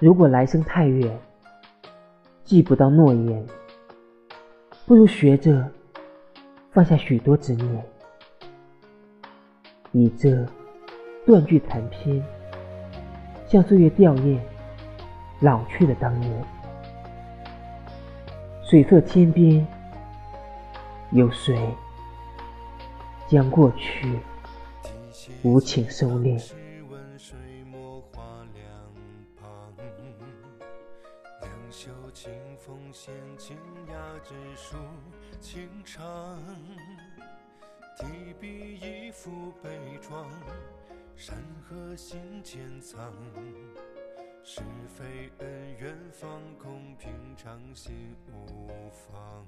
如果来生太远，记不到诺言，不如学着放下许多执念，以这断句残篇，向岁月吊唁老去的当年。水色天边，有谁将过去无情收敛？袖清风闲，情雅致书情长。提笔一幅悲怆，山河心间藏。是非恩怨放空，平常心无妨。